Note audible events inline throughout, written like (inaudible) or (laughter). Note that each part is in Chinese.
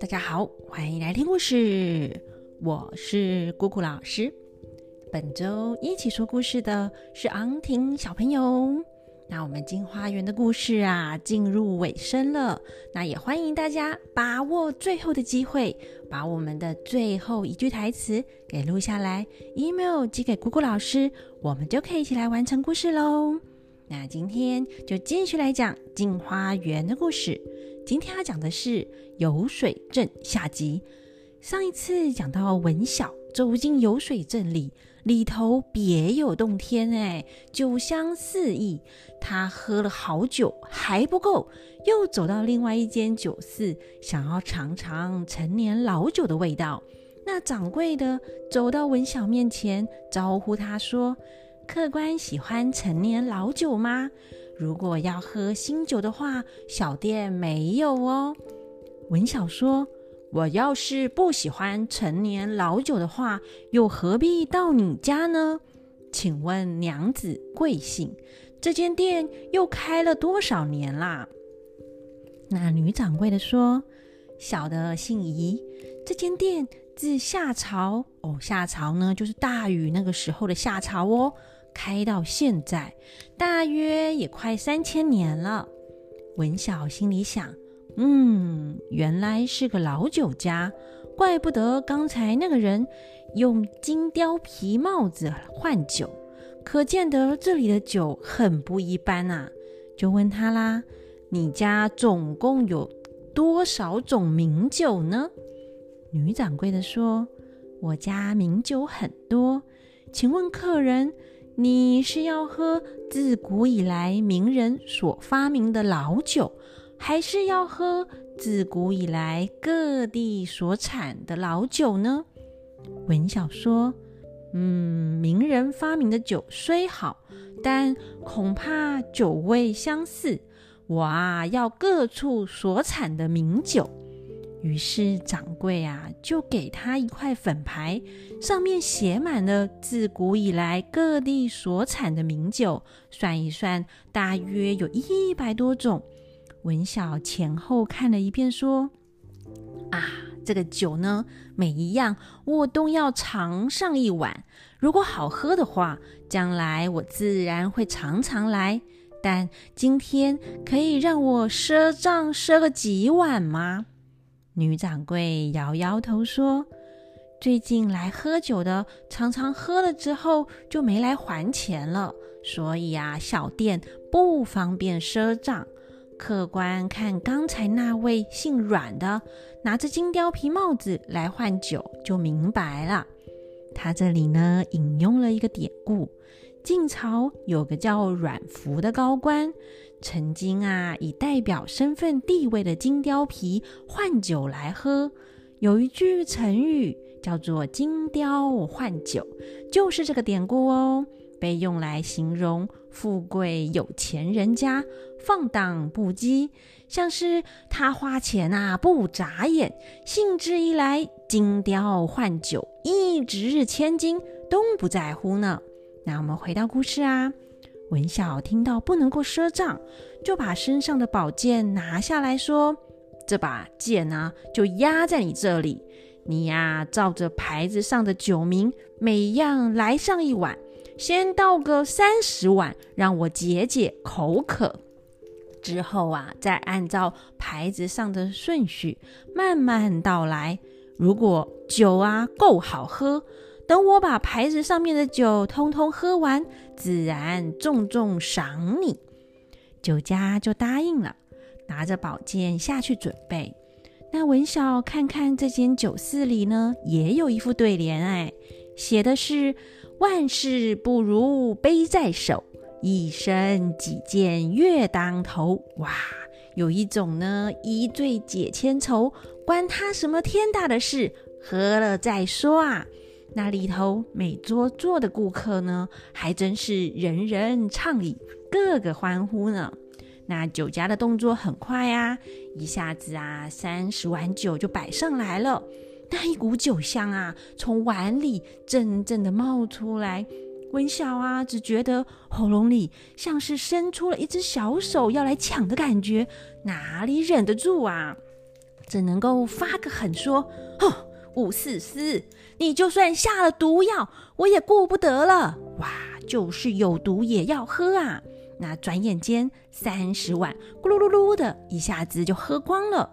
大家好，欢迎来听故事，我是姑姑老师。本周一起说故事的是昂婷小朋友。那我们金花园的故事啊，进入尾声了。那也欢迎大家把握最后的机会，把我们的最后一句台词给录下来，email 寄给姑姑老师，我们就可以一起来完成故事喽。那今天就继续来讲进花园的故事。今天要讲的是游水镇下集。上一次讲到文晓走进游水镇里，里头别有洞天哎，酒香四溢。他喝了好久还不够，又走到另外一间酒肆，想要尝尝陈年老酒的味道。那掌柜的走到文晓面前，招呼他说。客官喜欢陈年老酒吗？如果要喝新酒的话，小店没有哦。文晓说：“我要是不喜欢陈年老酒的话，又何必到你家呢？请问娘子贵姓？这间店又开了多少年啦？”那女掌柜的说：“小的姓宜，这间店自夏朝哦，夏朝呢就是大禹那个时候的夏朝哦。”开到现在，大约也快三千年了。文晓心里想：“嗯，原来是个老酒家，怪不得刚才那个人用金貂皮帽子换酒，可见得这里的酒很不一般啊。”就问他啦：“你家总共有多少种名酒呢？”女掌柜的说：“我家名酒很多，请问客人。”你是要喝自古以来名人所发明的老酒，还是要喝自古以来各地所产的老酒呢？文晓说：“嗯，名人发明的酒虽好，但恐怕酒味相似。我啊，要各处所产的名酒。”于是掌柜啊，就给他一块粉牌，上面写满了自古以来各地所产的名酒，算一算，大约有一百多种。文晓前后看了一遍，说：“啊，这个酒呢，每一样我都要尝上一碗。如果好喝的话，将来我自然会常常来。但今天可以让我赊账赊个几碗吗？”女掌柜摇摇头说：“最近来喝酒的，常常喝了之后就没来还钱了，所以啊，小店不方便赊账。客官看刚才那位姓阮的拿着金貂皮帽子来换酒，就明白了。他这里呢，引用了一个典故：晋朝有个叫阮福的高官。”曾经啊，以代表身份地位的金貂皮换酒来喝，有一句成语叫做“金貂换酒”，就是这个典故哦，被用来形容富贵有钱人家放荡不羁，像是他花钱啊不眨眼，兴致一来，金貂换酒，一值日千金都不在乎呢。那我们回到故事啊。文孝听到不能够赊账，就把身上的宝剑拿下来说：“这把剑呢，就压在你这里。你呀，照着牌子上的酒名，每样来上一碗，先倒个三十碗，让我解解口渴。之后啊，再按照牌子上的顺序慢慢道来。如果酒啊够好喝。”等我把牌子上面的酒通通喝完，自然重重赏你。酒家就答应了，拿着宝剑下去准备。那文晓看看这间酒肆里呢，也有一副对联，哎，写的是“万事不如杯在手，一生几件月当头”。哇，有一种呢，一醉解千愁，关他什么天大的事，喝了再说啊。那里头每桌坐的顾客呢，还真是人人畅饮，个个欢呼呢。那酒家的动作很快啊，一下子啊，三十碗酒就摆上来了。那一股酒香啊，从碗里阵阵的冒出来。温晓啊，只觉得喉咙里像是伸出了一只小手要来抢的感觉，哪里忍得住啊？只能够发个狠说：“哦，五四四，你就算下了毒药，我也顾不得了。哇，就是有毒也要喝啊！”那转眼间，三十碗咕噜噜噜的一下子就喝光了。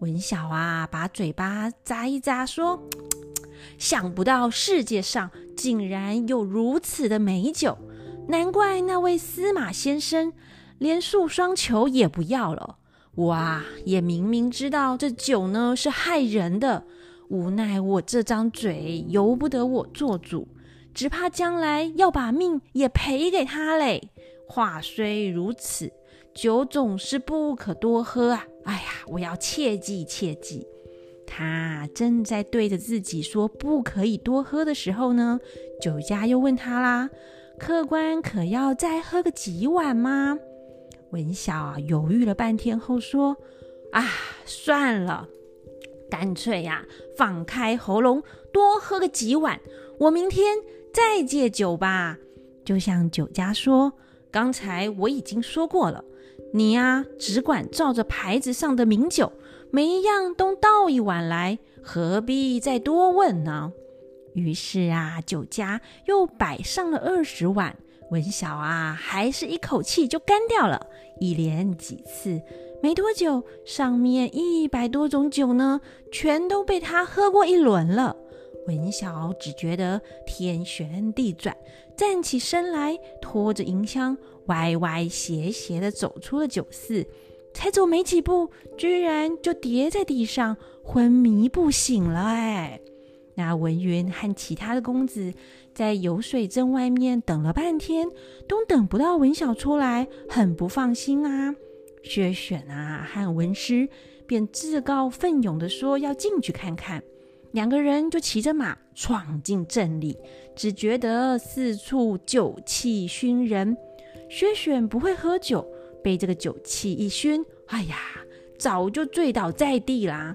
文晓啊，把嘴巴咂一咂，说：“ (tsk) 想不到世界上竟然有如此的美酒，难怪那位司马先生连素双球也不要了。我啊，也明明知道这酒呢是害人的，无奈我这张嘴由不得我做主，只怕将来要把命也赔给他嘞。话虽如此。”酒总是不可多喝啊！哎呀，我要切记切记。他正在对着自己说不可以多喝的时候呢，酒家又问他啦：“客官可要再喝个几碗吗？”文晓犹豫了半天后说：“啊，算了，干脆呀，放开喉咙多喝个几碗，我明天再借酒吧。”就像酒家说：“刚才我已经说过了。”你呀，只管照着牌子上的名酒，每一样都倒一碗来，何必再多问呢？于是啊，酒家又摆上了二十碗，文晓啊，还是一口气就干掉了。一连几次，没多久，上面一百多种酒呢，全都被他喝过一轮了。文晓只觉得天旋地转，站起身来，拖着银箱。歪歪斜斜的走出了酒肆，才走没几步，居然就跌在地上，昏迷不醒了。哎，那文云和其他的公子在游水镇外面等了半天，都等不到文晓出来，很不放心啊。薛选啊和文师便自告奋勇的说要进去看看，两个人就骑着马闯进镇里，只觉得四处酒气熏人。薛选不会喝酒，被这个酒气一熏，哎呀，早就醉倒在地啦。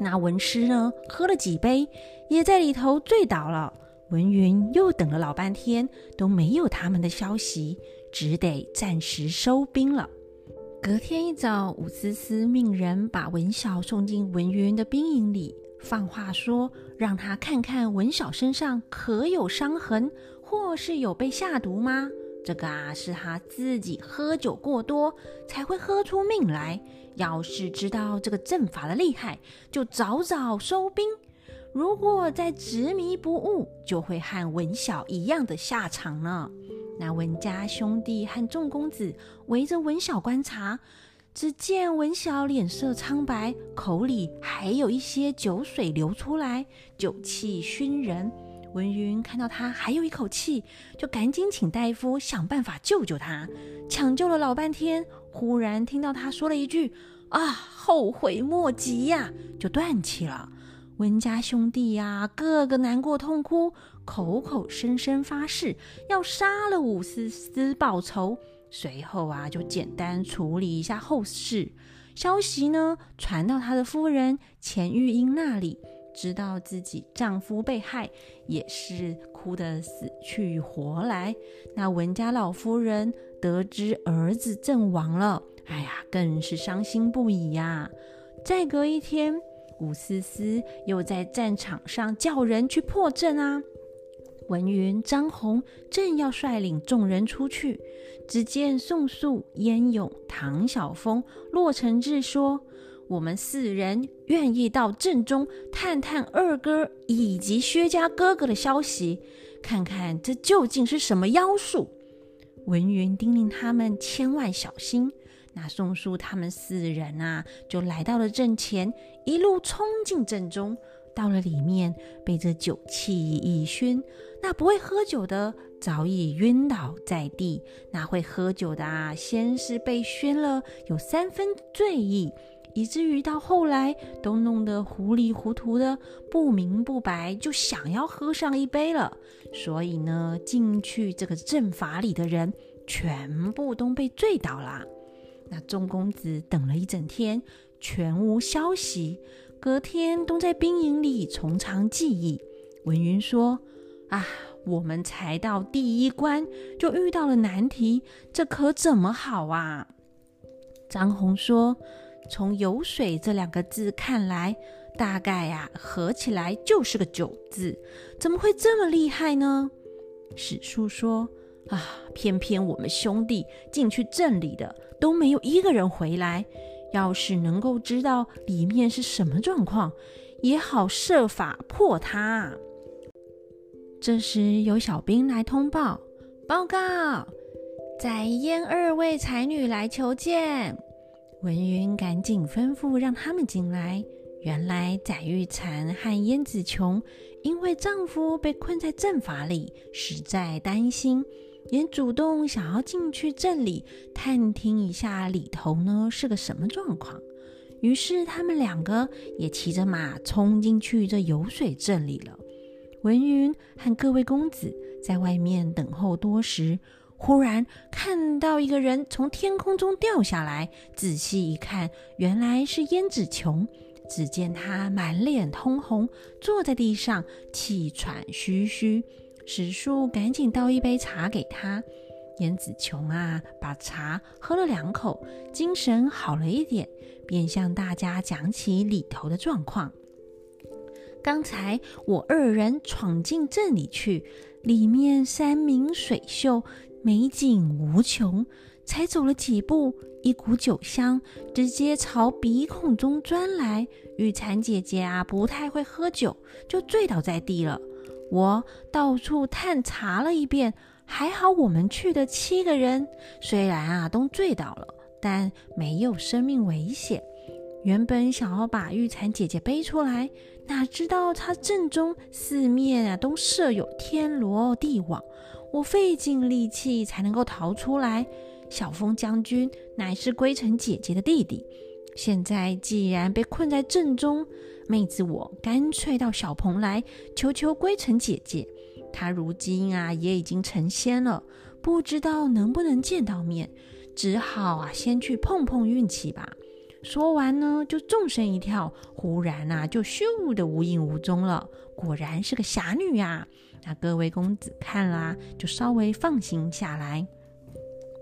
那文师呢，喝了几杯，也在里头醉倒了。文云又等了老半天，都没有他们的消息，只得暂时收兵了。隔天一早，武思思命人把文晓送进文云的兵营里，放话说，让他看看文晓身上可有伤痕，或是有被下毒吗？这个啊，是他自己喝酒过多才会喝出命来。要是知道这个阵法的厉害，就早早收兵。如果再执迷不悟，就会和文晓一样的下场呢。那文家兄弟和众公子围着文晓观察，只见文晓脸色苍白，口里还有一些酒水流出来，酒气熏人。文云看到他还有一口气，就赶紧请大夫想办法救救他。抢救了老半天，忽然听到他说了一句：“啊，后悔莫及呀！”就断气了。文家兄弟呀，个个难过痛哭，口口声声发誓要杀了武思思报仇。随后啊，就简单处理一下后事。消息呢，传到他的夫人钱玉英那里。知道自己丈夫被害，也是哭得死去活来。那文家老夫人得知儿子阵亡了，哎呀，更是伤心不已呀。再隔一天，武思思又在战场上叫人去破阵啊。文云、张红正要率领众人出去，只见宋肃、燕勇、唐晓峰、骆承志说。我们四人愿意到阵中探探二哥以及薛家哥哥的消息，看看这究竟是什么妖术。文云叮咛他们千万小心。那宋叔他们四人啊，就来到了阵前，一路冲进阵中。到了里面，被这酒气一熏，那不会喝酒的早已晕倒在地；那会喝酒的啊，先是被熏了，有三分醉意。以至于到后来都弄得糊里糊涂的，不明不白就想要喝上一杯了。所以呢，进去这个阵法里的人全部都被醉倒了。那众公子等了一整天，全无消息。隔天都在兵营里从长计议。文云说：“啊，我们才到第一关就遇到了难题，这可怎么好啊？”张红说。从“有水”这两个字看来，大概呀合起来就是个“九”字，怎么会这么厉害呢？史书说啊，偏偏我们兄弟进去镇里的都没有一个人回来。要是能够知道里面是什么状况，也好设法破它。这时有小兵来通报，报告在燕二位才女来求见。文云赶紧吩咐让他们进来。原来载玉蝉和燕子琼因为丈夫被困在阵法里，实在担心，也主动想要进去镇里探听一下里头呢是个什么状况。于是他们两个也骑着马冲进去这游水镇里了。文云和各位公子在外面等候多时。忽然看到一个人从天空中掉下来，仔细一看，原来是胭脂琼。只见他满脸通红，坐在地上，气喘吁吁。史树赶紧倒一杯茶给他。胭脂琼啊，把茶喝了两口，精神好了一点，便向大家讲起里头的状况。刚才我二人闯进镇里去，里面山明水秀。美景无穷，才走了几步，一股酒香直接朝鼻孔中钻来。玉蝉姐姐啊，不太会喝酒，就醉倒在地了。我到处探查了一遍，还好我们去的七个人，虽然啊都醉倒了，但没有生命危险。原本想要把玉蝉姐姐背出来，哪知道她阵中四面啊都设有天罗地网。我费尽力气才能够逃出来。小风将军乃是归尘姐姐的弟弟，现在既然被困在阵中，妹子我干脆到小蓬来求求归尘姐姐。她如今啊也已经成仙了，不知道能不能见到面，只好啊先去碰碰运气吧。说完呢，就纵身一跳，忽然啊就咻的无影无踪了。果然是个侠女呀！那各位公子看啦，就稍微放心下来。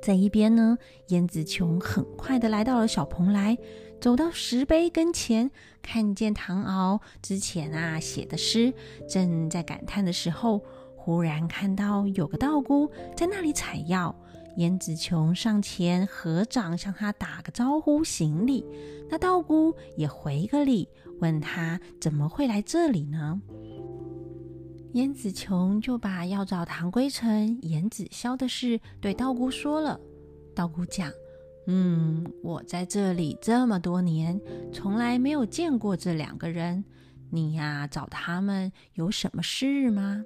在一边呢，燕子琼很快的来到了小蓬莱，走到石碑跟前，看见唐敖之前啊写的诗，正在感叹的时候，忽然看到有个道姑在那里采药。燕子琼上前合掌向他打个招呼行礼，那道姑也回个礼，问他怎么会来这里呢？燕子琼就把要找唐归尘、颜子霄的事对道姑说了。道姑讲：“嗯，我在这里这么多年，从来没有见过这两个人。你呀，找他们有什么事吗？”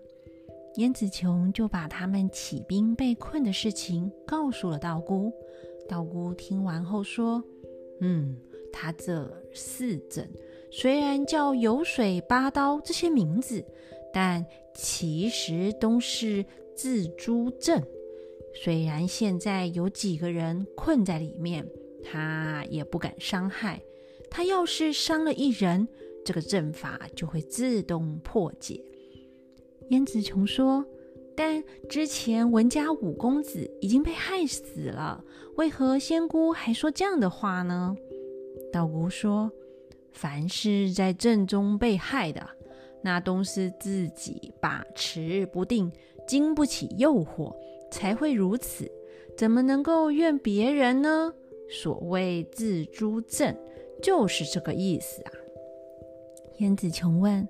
燕子琼就把他们起兵被困的事情告诉了道姑。道姑听完后说：“嗯，他这四镇虽然叫有水八刀这些名字。”但其实都是自朱阵，虽然现在有几个人困在里面，他也不敢伤害。他要是伤了一人，这个阵法就会自动破解。燕子琼说：“但之前文家五公子已经被害死了，为何仙姑还说这样的话呢？”道姑说：“凡是在阵中被害的。”那都是自己把持不定，经不起诱惑，才会如此。怎么能够怨别人呢？所谓自诛阵，就是这个意思啊。燕子琼问：“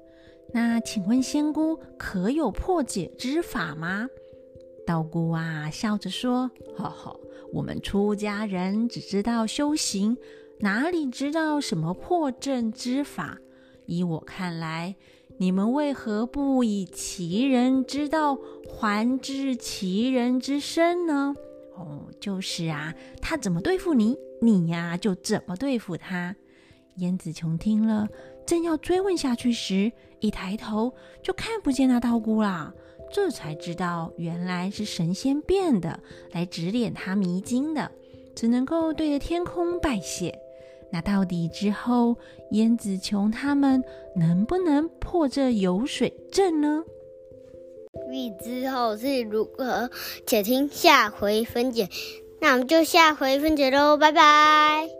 那请问仙姑可有破解之法吗？”道姑啊，笑着说：“哈哈，我们出家人只知道修行，哪里知道什么破阵之法？依我看来。”你们为何不以其人之道还治其人之身呢？哦，就是啊，他怎么对付你，你呀就怎么对付他。燕子琼听了，正要追问下去时，一抬头就看不见那道姑了，这才知道原来是神仙变的，来指点他迷津的，只能够对着天空拜谢。那到底之后，燕子琼他们能不能破这油水阵呢？欲知后事如何？且听下回分解。那我们就下回分解喽，拜拜。